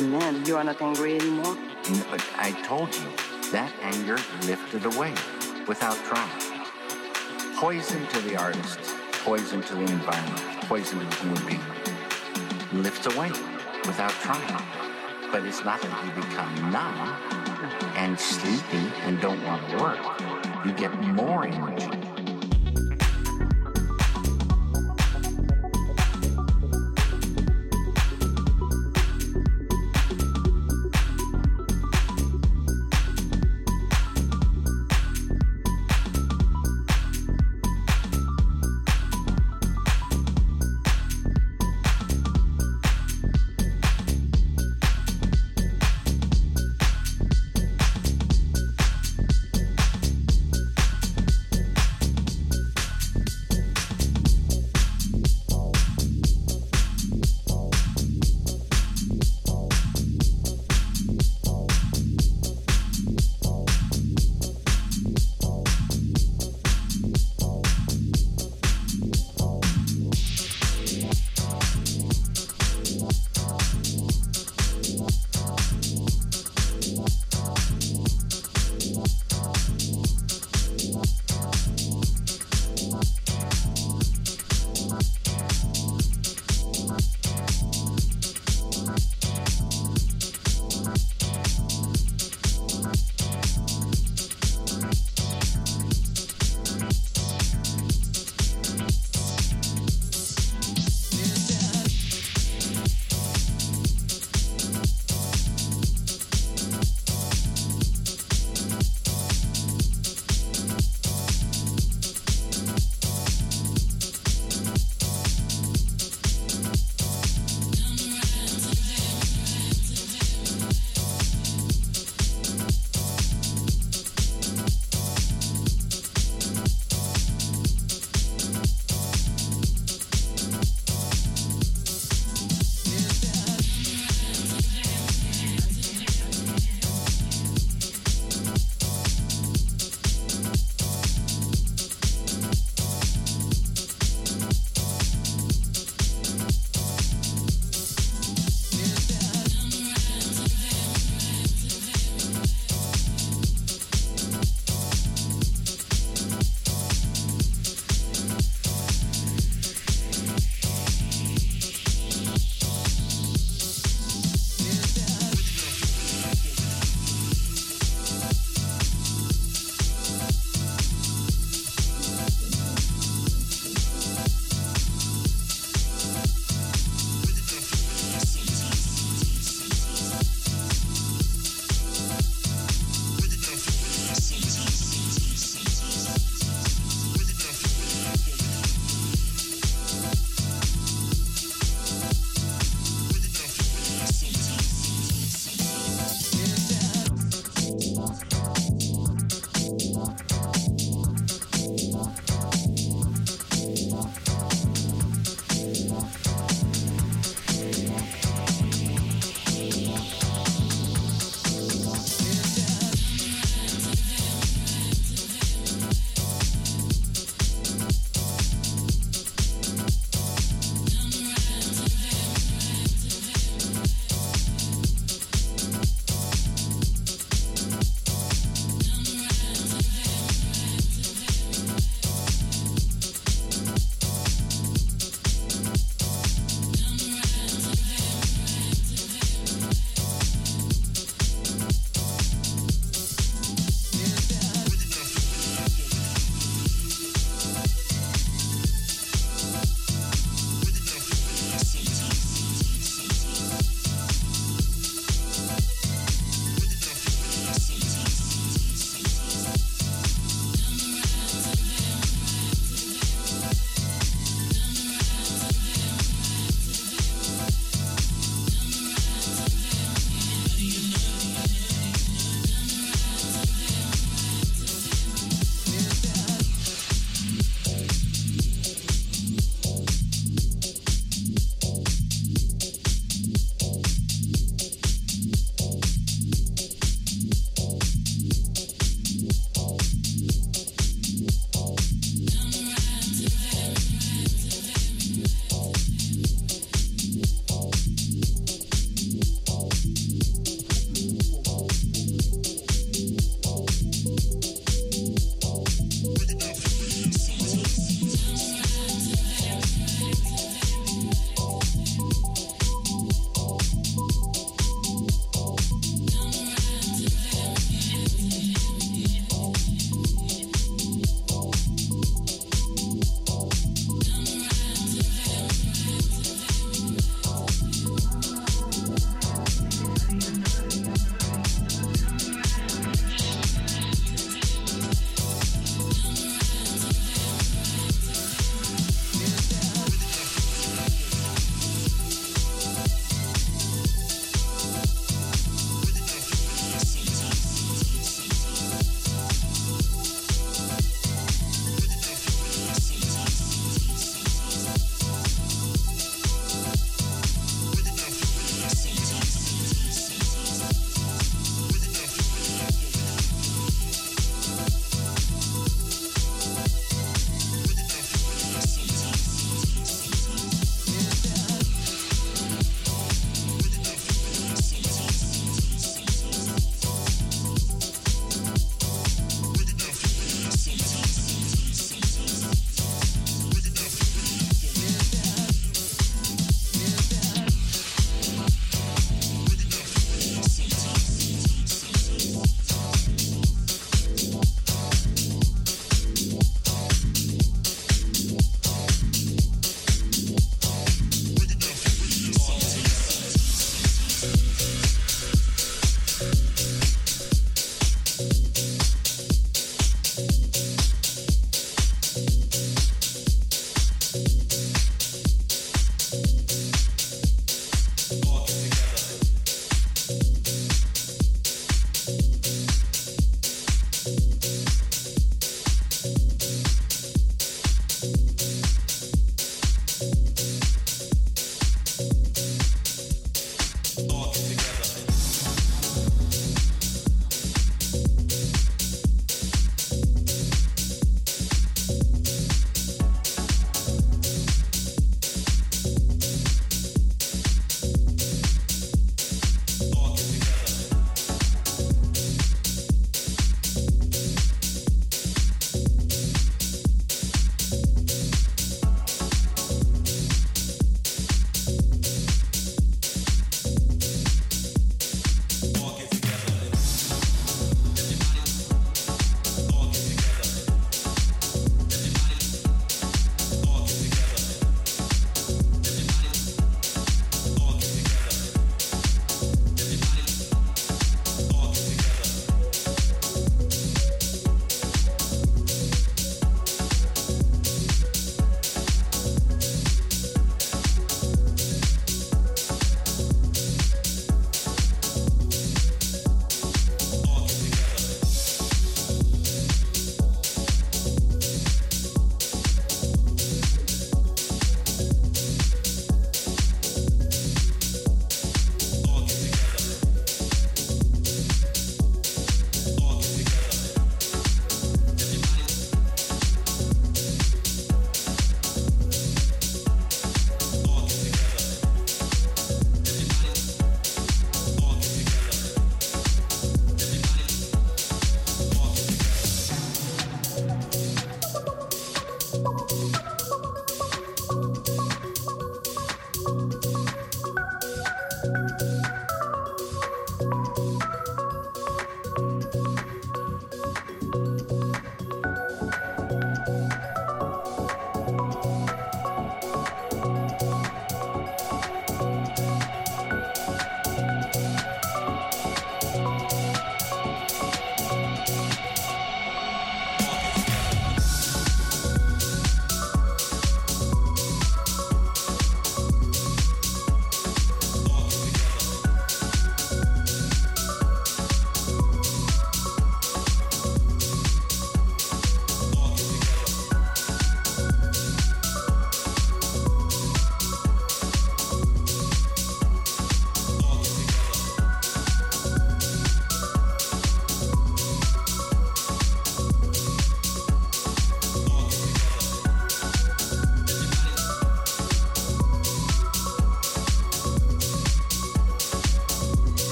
you are not angry anymore? But I told you, that anger lifted away without trying. Poison to the artist, poison to the environment, poison to the human being. Lifts away without trying. But it's not that you become numb and sleepy and don't want to work. You get more energy.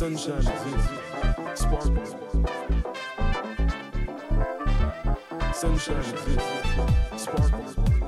Sunshine exists, sparkles. Sunshine exists,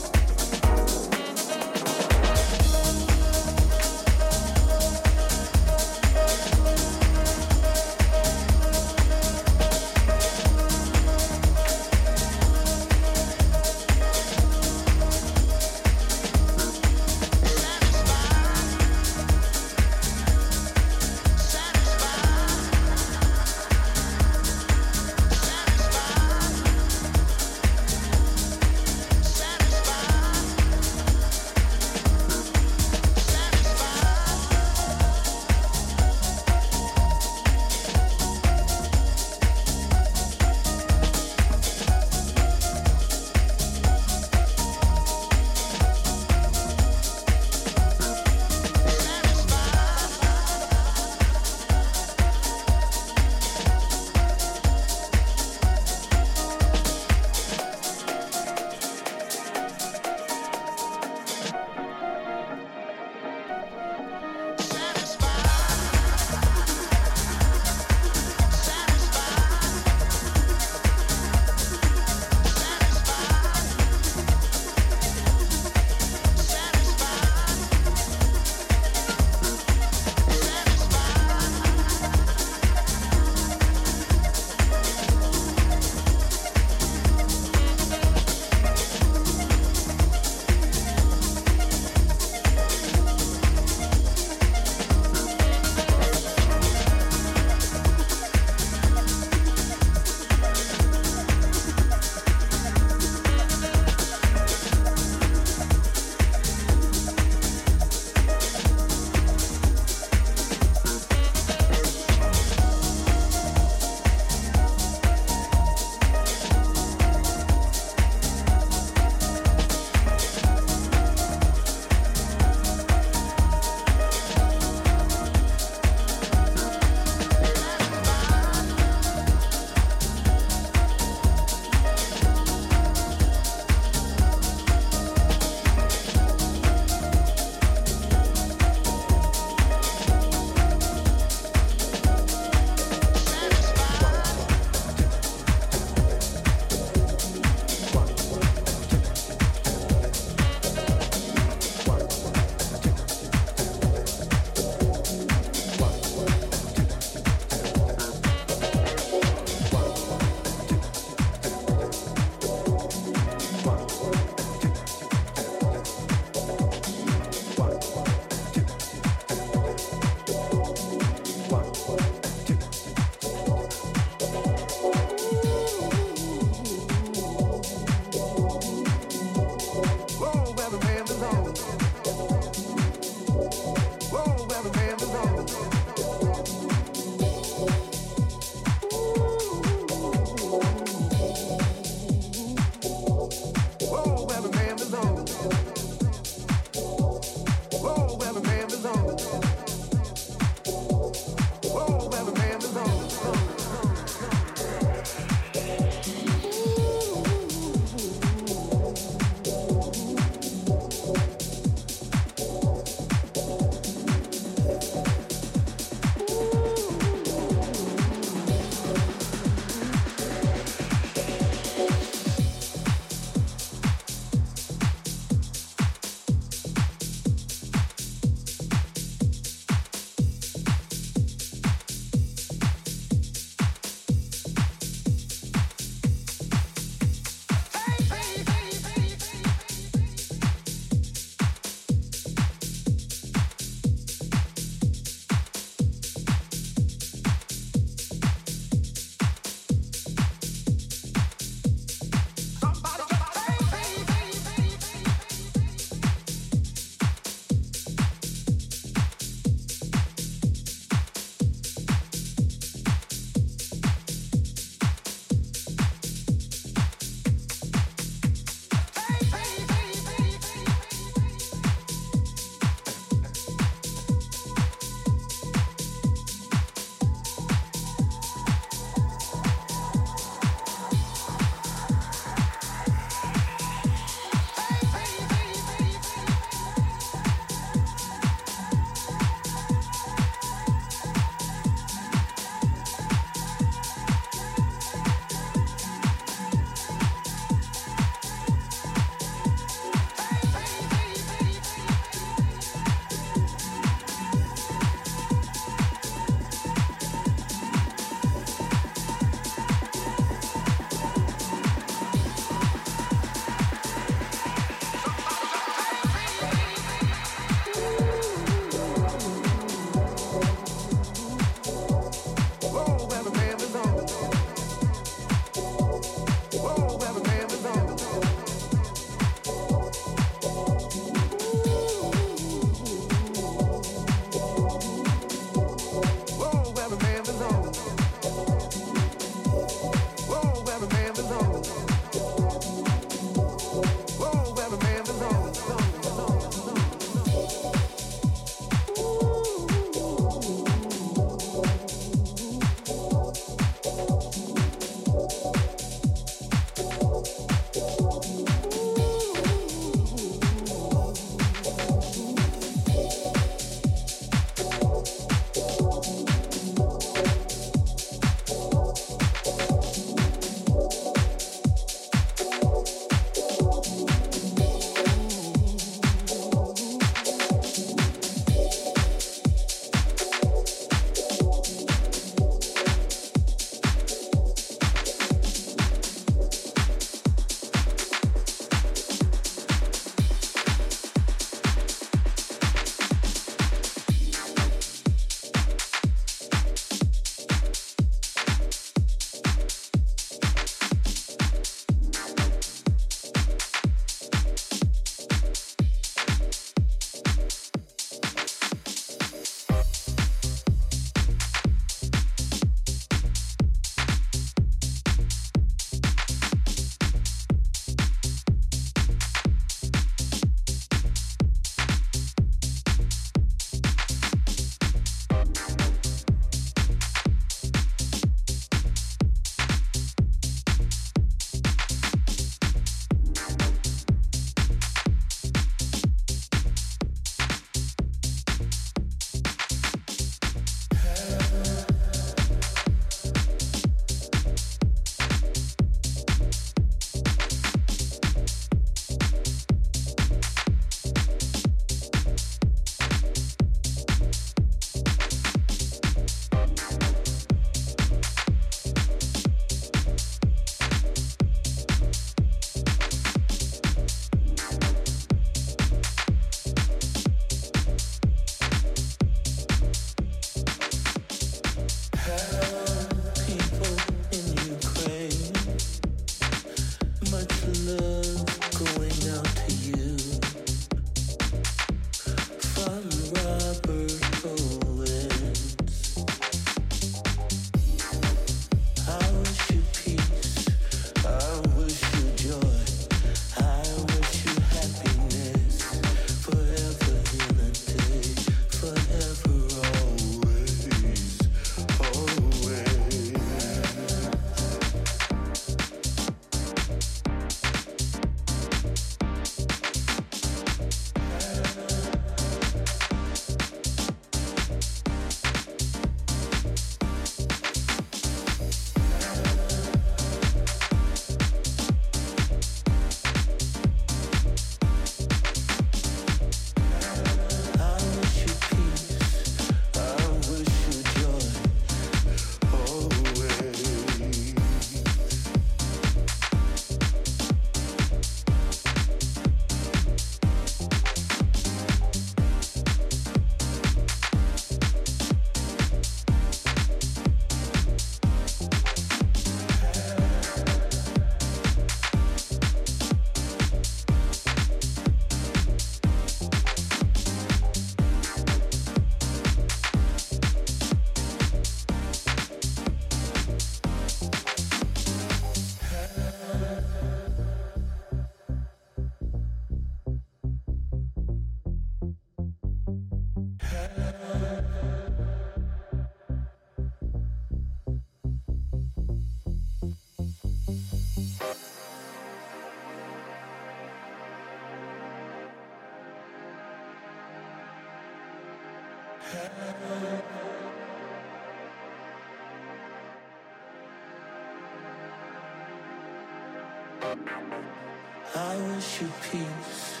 wish you peace.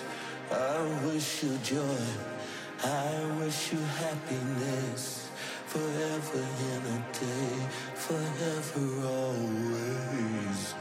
I wish you joy. I wish you happiness. Forever in a day, forever always.